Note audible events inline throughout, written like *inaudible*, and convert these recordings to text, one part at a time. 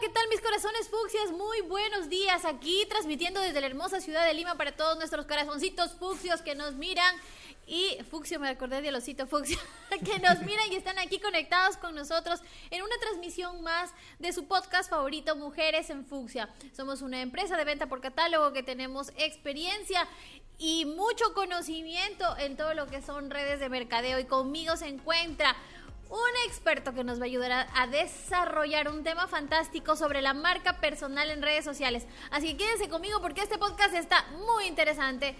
¿qué tal mis corazones fucsias? Muy buenos días aquí transmitiendo desde la hermosa ciudad de Lima para todos nuestros corazoncitos fucsios que nos miran y Fuxio, me acordé de osito Fuxio, *laughs* que nos miran y están aquí conectados con nosotros en una transmisión más de su podcast favorito, Mujeres en Fuxia. Somos una empresa de venta por catálogo que tenemos experiencia y mucho conocimiento en todo lo que son redes de mercadeo y conmigo se encuentra un experto que nos va a ayudar a, desarrollar un tema fantástico sobre la marca personal en redes sociales. Así que quédense conmigo porque este podcast está muy interesante.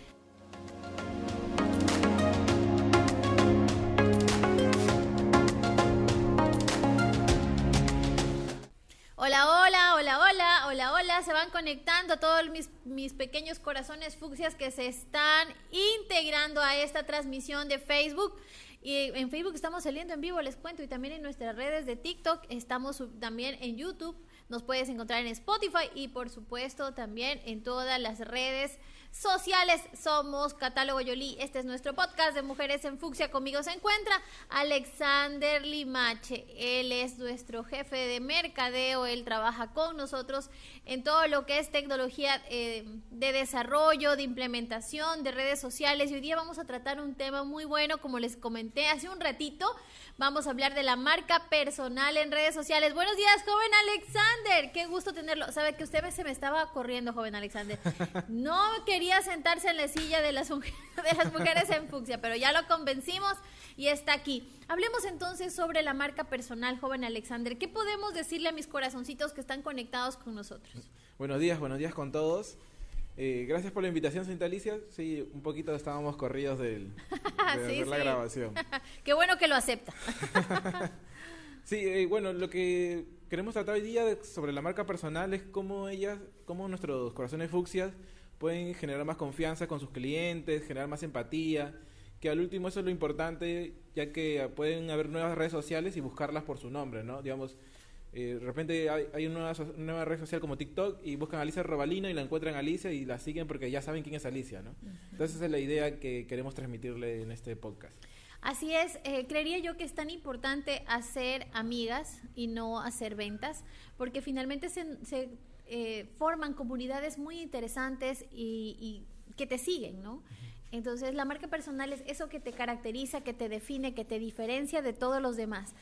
Hola, hola, hola, hola, hola, hola. Se van conectando todos mis, mis pequeños corazones fucsias que se están integrando a esta transmisión de Facebook. Y en Facebook estamos saliendo en vivo, les cuento, y también en nuestras redes de TikTok, estamos también en YouTube, nos puedes encontrar en Spotify y por supuesto también en todas las redes sociales. Somos Catálogo Yoli. Este es nuestro podcast de Mujeres en Fucsia. Conmigo se encuentra Alexander Limache. Él es nuestro jefe de mercadeo. Él trabaja con nosotros en todo lo que es tecnología eh, de desarrollo, de implementación, de redes sociales. Y hoy día vamos a tratar un tema muy bueno, como les comenté hace un ratito. Vamos a hablar de la marca personal en redes sociales. Buenos días, joven Alexander. Qué gusto tenerlo. Sabe que usted se me estaba corriendo, joven Alexander. *laughs* No quería sentarse en la silla de las, *laughs* de las mujeres en fucsia, pero ya lo convencimos y está aquí. Hablemos entonces sobre la marca personal, joven Alexander. ¿Qué podemos decirle a mis corazoncitos que están conectados con nosotros? Buenos días, buenos días con todos. Eh, gracias por la invitación, señorita Alicia. Sí, un poquito estábamos corridos del, *laughs* de la grabación. *laughs* Qué bueno que lo acepta. sí, eh, bueno, lo que queremos tratar hoy día sobre la marca personal es cómo ellas, cómo nuestros corazones fucsias pueden generar más confianza con sus clientes, generar más empatía, que al último eso es lo importante, ya que pueden haber nuevas redes sociales y buscarlas por su nombre, ¿no? Digamos, eh, de repente hay, una, nueva, red social como TikTok y buscan a Alicia Robalino y la encuentran a Alicia y la siguen porque ya saben quién es Alicia, ¿no? Entonces esa es la idea que queremos transmitirle en este podcast. Así es, eh, creería yo que es tan importante hacer amigas y no hacer ventas, porque finalmente se, eh, forman comunidades muy interesantes y, que te siguen, ¿no? Entonces la marca personal es eso que te caracteriza, que te define, que te diferencia de todos los demás.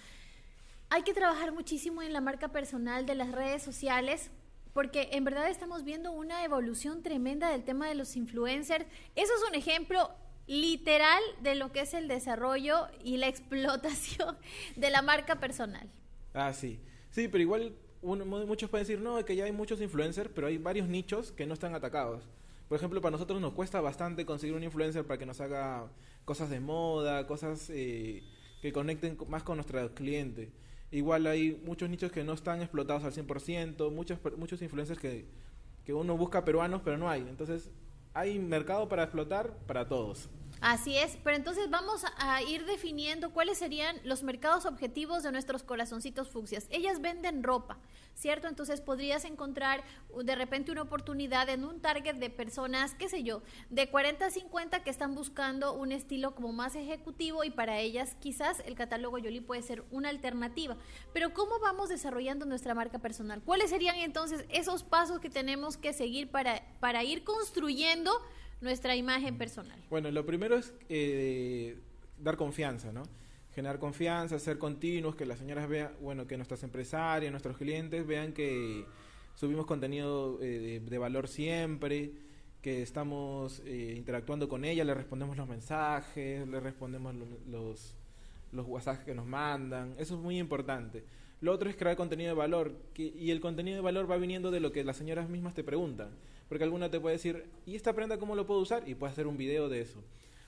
Hay que trabajar muchísimo en la marca personal de las redes sociales porque en verdad estamos viendo una evolución tremenda del tema de los influencers. Eso es un ejemplo literal de lo que es el desarrollo y la *laughs* explotación de la marca personal. Ah, sí. Sí, pero igual muchos pueden decir, no, que ya hay muchos influencers, pero hay varios nichos que no están atacados. Por ejemplo, para nosotros nos cuesta bastante conseguir un influencer para que nos haga cosas de moda, cosas eh, que conecten más con nuestros clientes. Igual hay muchos nichos que no están explotados al 100%, muchos, muchos influencers que, que uno busca peruanos, pero no hay. Entonces, hay mercado para explotar para todos. Así es, pero entonces vamos a ir definiendo cuáles serían los mercados objetivos de nuestros corazoncitos fucsias. Ellas venden ropa, ¿cierto? Entonces podrías encontrar de repente una oportunidad en un target de personas, qué sé yo, de 40 a 50 que están buscando un estilo como más ejecutivo y para ellas quizás el catálogo Yoli puede ser una alternativa. Pero ¿cómo vamos desarrollando nuestra marca personal? ¿Cuáles serían entonces esos pasos que tenemos que seguir para, para ir construyendo nuestra imagen personal? Bueno, lo primero es eh, dar confianza, ¿no? Generar confianza, ser continuos, que las señoras vean, bueno, que nuestras empresarias, nuestros clientes vean que subimos contenido eh, de, valor siempre, que estamos eh, interactuando con ellas, le respondemos los mensajes, le respondemos los, los WhatsApp que nos mandan. Eso es muy importante. Lo otro es crear contenido de valor, y el contenido de valor va viniendo de lo que las señoras mismas te preguntan. Porque alguna te puede decir, ¿y esta prenda cómo lo puedo usar? Y puedes hacer un video de eso.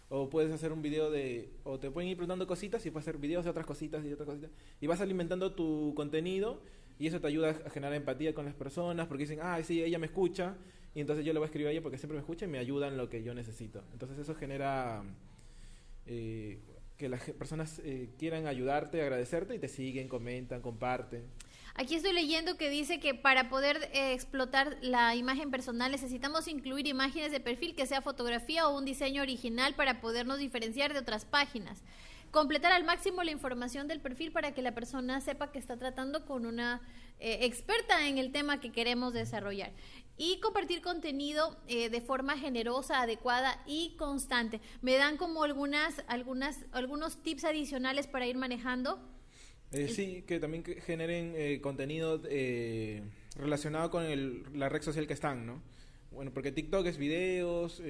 O puedes hacer un video de... O te pueden ir preguntando cositas y puedes hacer videos de otras cositas y otras cositas. Y vas alimentando tu contenido y eso te ayuda a generar empatía con las personas porque dicen, ah, sí, ella me escucha. Y entonces yo le voy a escribir a ella porque siempre me escucha y me ayuda en lo que yo necesito. Entonces eso genera... Eh, que las personas eh, quieran ayudarte, agradecerte y te siguen, comentan, comparten. Aquí estoy leyendo que dice que para poder eh, explotar la imagen personal necesitamos incluir imágenes de perfil que sea fotografía o un diseño original para podernos diferenciar de otras páginas. Completar al máximo la información del perfil para que la persona sepa que está tratando con una eh, experta en el tema que queremos desarrollar y compartir contenido eh, de forma generosa, adecuada y constante. ¿Me dan como algunas, algunas, algunos tips adicionales para ir manejando? Eh, sí, que también generen eh, contenido eh, relacionado con el, la red social que están, ¿no? Bueno, porque TikTok es videos,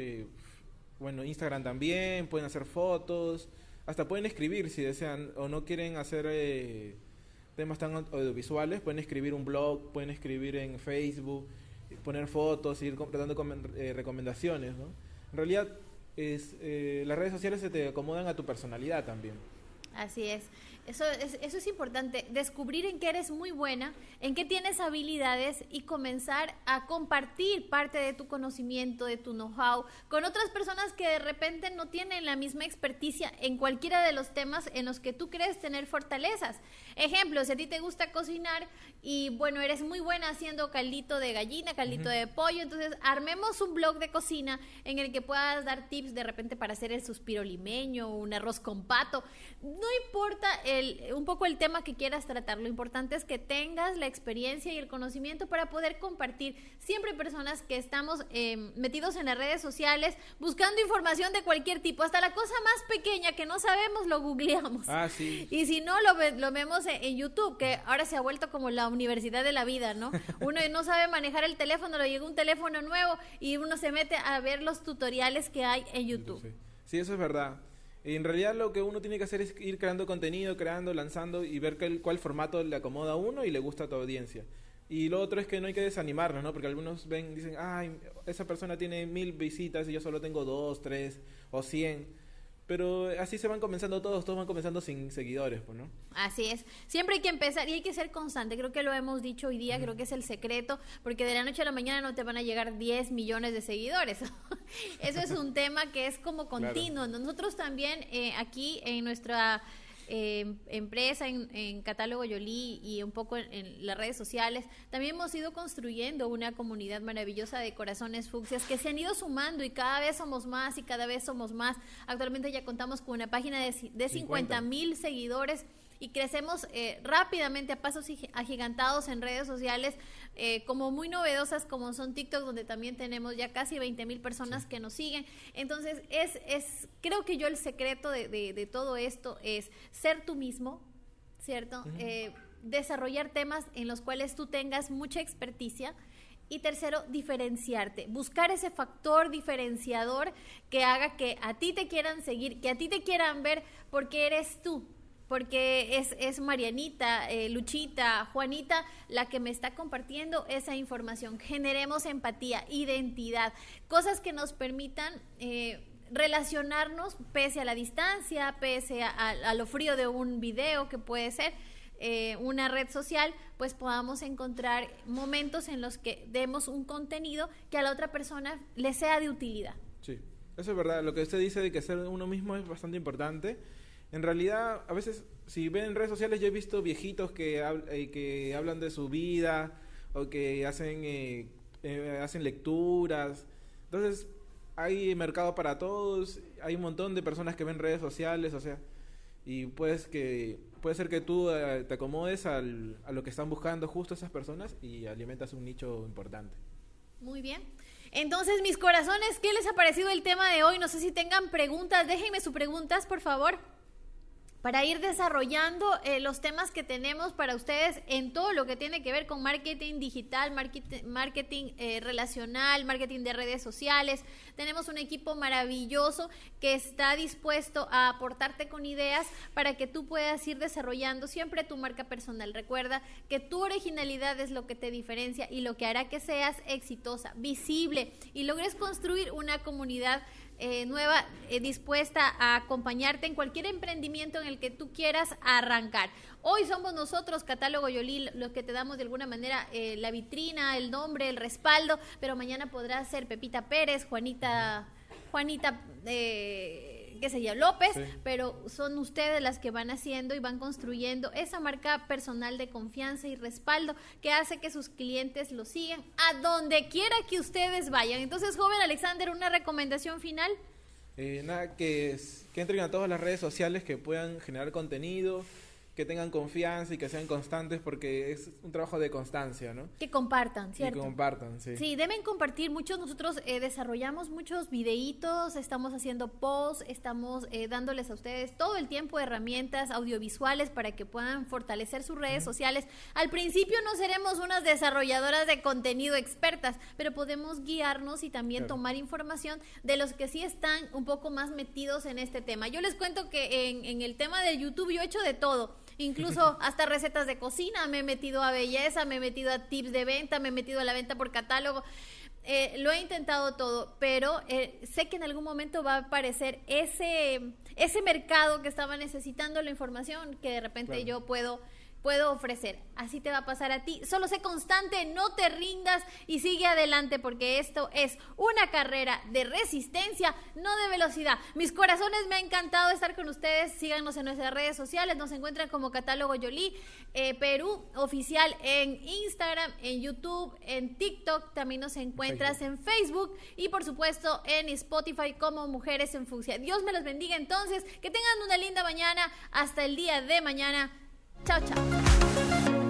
bueno, Instagram también, pueden hacer fotos, hasta pueden escribir si desean o no quieren hacer temas tan audiovisuales, pueden escribir un blog, pueden escribir en Facebook, poner fotos, ir dando recomendaciones, ¿no? En realidad, es, las redes sociales se te acomodan a tu personalidad también. Así es. Eso es, eso es importante, descubrir en qué eres muy buena, en qué tienes habilidades y comenzar a compartir parte de tu conocimiento, de tu know-how con otras personas que de repente no tienen la misma experticia en cualquiera de los temas en los que tú crees tener fortalezas. Ejemplo, si a ti te gusta cocinar y bueno, eres muy buena haciendo caldito de gallina, caldito de pollo, entonces armemos un blog de cocina en el que puedas dar tips de repente para hacer el suspiro limeño, un arroz con pato. No importa un poco el tema que quieras tratar. Lo importante es que tengas la experiencia y el conocimiento para poder compartir. Siempre personas que estamos em, metidos en las redes sociales buscando información de cualquier tipo, hasta la cosa más pequeña que no sabemos lo googleamos. Ah, sí. *laughs* Y si no, lo, lo vemos en, YouTube, que ahora se ha vuelto como la universidad de la vida, ¿no? *laughs* Uno no sabe manejar el teléfono, le llega un teléfono nuevo y uno se mete a ver los tutoriales que hay en YouTube. Sí, eso es verdad. En realidad lo que uno tiene que hacer es ir creando contenido, creando, lanzando y ver cuál, formato le acomoda a uno y le gusta a tu audiencia. Y lo otro es que no hay que desanimarnos, ¿no? Porque algunos ven, dicen, ay, esa persona tiene mil visitas y yo solo tengo dos, tres o cien pero así se van comenzando todos, todos van comenzando sin seguidores, pues, ¿no? Así es. Siempre hay que empezar y hay que ser constante. Creo que lo hemos dicho hoy día, creo que es el secreto, porque de la noche a la mañana no te van a llegar 10 millones de seguidores. *laughs* Eso es un *laughs* tema que es como continuo. Nosotros también eh, aquí en nuestra eh, empresa, en, Catálogo Yoli y un poco en, las redes sociales, también hemos ido construyendo una comunidad maravillosa de corazones fucsias que se han ido sumando y cada vez somos más y cada vez somos más. Actualmente ya contamos con una página de, de 50 mil seguidores y crecemos eh, rápidamente a pasos agigantados en redes sociales eh, como muy novedosas como son TikTok donde también tenemos ya casi 20 mil personas que nos siguen. Entonces es, es creo que yo el secreto de, de, todo esto es ser tú mismo cierto eh, desarrollar temas en los cuales tú tengas mucha experticia y tercero, diferenciarte, buscar ese factor diferenciador que haga que a ti te quieran seguir, que a ti te quieran ver porque eres tú, porque es, es Marianita, eh, Luchita, Juanita la que me está compartiendo esa información. Generemos empatía, identidad, cosas que nos permitan... Eh, relacionarnos pese a la distancia, pese a, lo frío de un video que puede ser eh, una red social, pues podamos encontrar momentos en los que demos un contenido que a la otra persona le sea de utilidad. Sí, eso es verdad. Lo que usted dice de que ser uno mismo es bastante importante en realidad, a veces, si ven en redes sociales, yo he visto viejitos que, eh, que hablan de su vida o que hacen, eh, eh, hacen lecturas. Entonces, hay mercado para todos, hay un montón de personas que ven redes sociales, o sea, y puedes que puede ser que tú te acomodes al, a lo que están buscando justo esas personas y alimentas un nicho importante. Muy bien. Entonces, mis corazones, ¿qué les ha parecido el tema de hoy? No sé si tengan preguntas, déjenme sus preguntas, por favor para ir desarrollando eh, los temas que tenemos para ustedes en todo lo que tiene que ver con marketing digital, marketing, eh, relacional, marketing de redes sociales. Tenemos un equipo maravilloso que está dispuesto a aportarte con ideas para que tú puedas ir desarrollando siempre tu marca personal. Recuerda que tu originalidad es lo que te diferencia y lo que hará que seas exitosa, visible y logres construir una comunidad eh, nueva, eh, dispuesta a acompañarte en cualquier emprendimiento en el que tú quieras arrancar. Hoy somos nosotros, Catálogo Yolil, los que te damos de alguna manera eh, la vitrina, el nombre, el respaldo, pero mañana podrá ser Pepita Pérez, Juanita, Juanita qué sé yo, López, pero son ustedes las que van haciendo y van construyendo esa marca personal de confianza y respaldo que hace que sus clientes lo sigan a donde quiera que ustedes vayan. Entonces, joven Alexander, una recomendación final. Eh, nada, que, que entren a todas las redes sociales que puedan generar contenido, que tengan confianza y que sean constantes porque es un trabajo de constancia, ¿no? Que compartan, ¿cierto? Que compartan, sí. Sí, deben compartir. Muchos nosotros eh, desarrollamos muchos videitos, estamos haciendo posts, estamos eh, dándoles a ustedes todo el tiempo herramientas audiovisuales para que puedan fortalecer sus redes sociales. Al principio no seremos unas desarrolladoras de contenido expertas, pero podemos guiarnos y también tomar información de los que sí están un poco más metidos en este tema. Yo les cuento que en, en el tema de YouTube yo he hecho de todo Incluso *laughs* hasta recetas de cocina, me he metido a belleza, me he metido a tips de venta, me he metido a la venta por catálogo. Eh, lo he intentado todo, pero eh, sé que en algún momento va a aparecer ese, ese mercado que estaba necesitando la información que de repente yo puedo puedo ofrecer. Así te va a pasar a ti. Solo sé constante, no te rindas y sigue adelante porque esto es una carrera de resistencia, no de velocidad. Mis corazones, me ha encantado estar con ustedes. Síganos en nuestras redes sociales. Nos encuentran como Catálogo Yoli eh, Perú oficial en Instagram, en YouTube, en TikTok. También nos encuentras en Facebook y por supuesto en Spotify como Mujeres en Fucsia. Dios me los bendiga entonces. Que tengan una linda mañana. Hasta el día de mañana. 再见。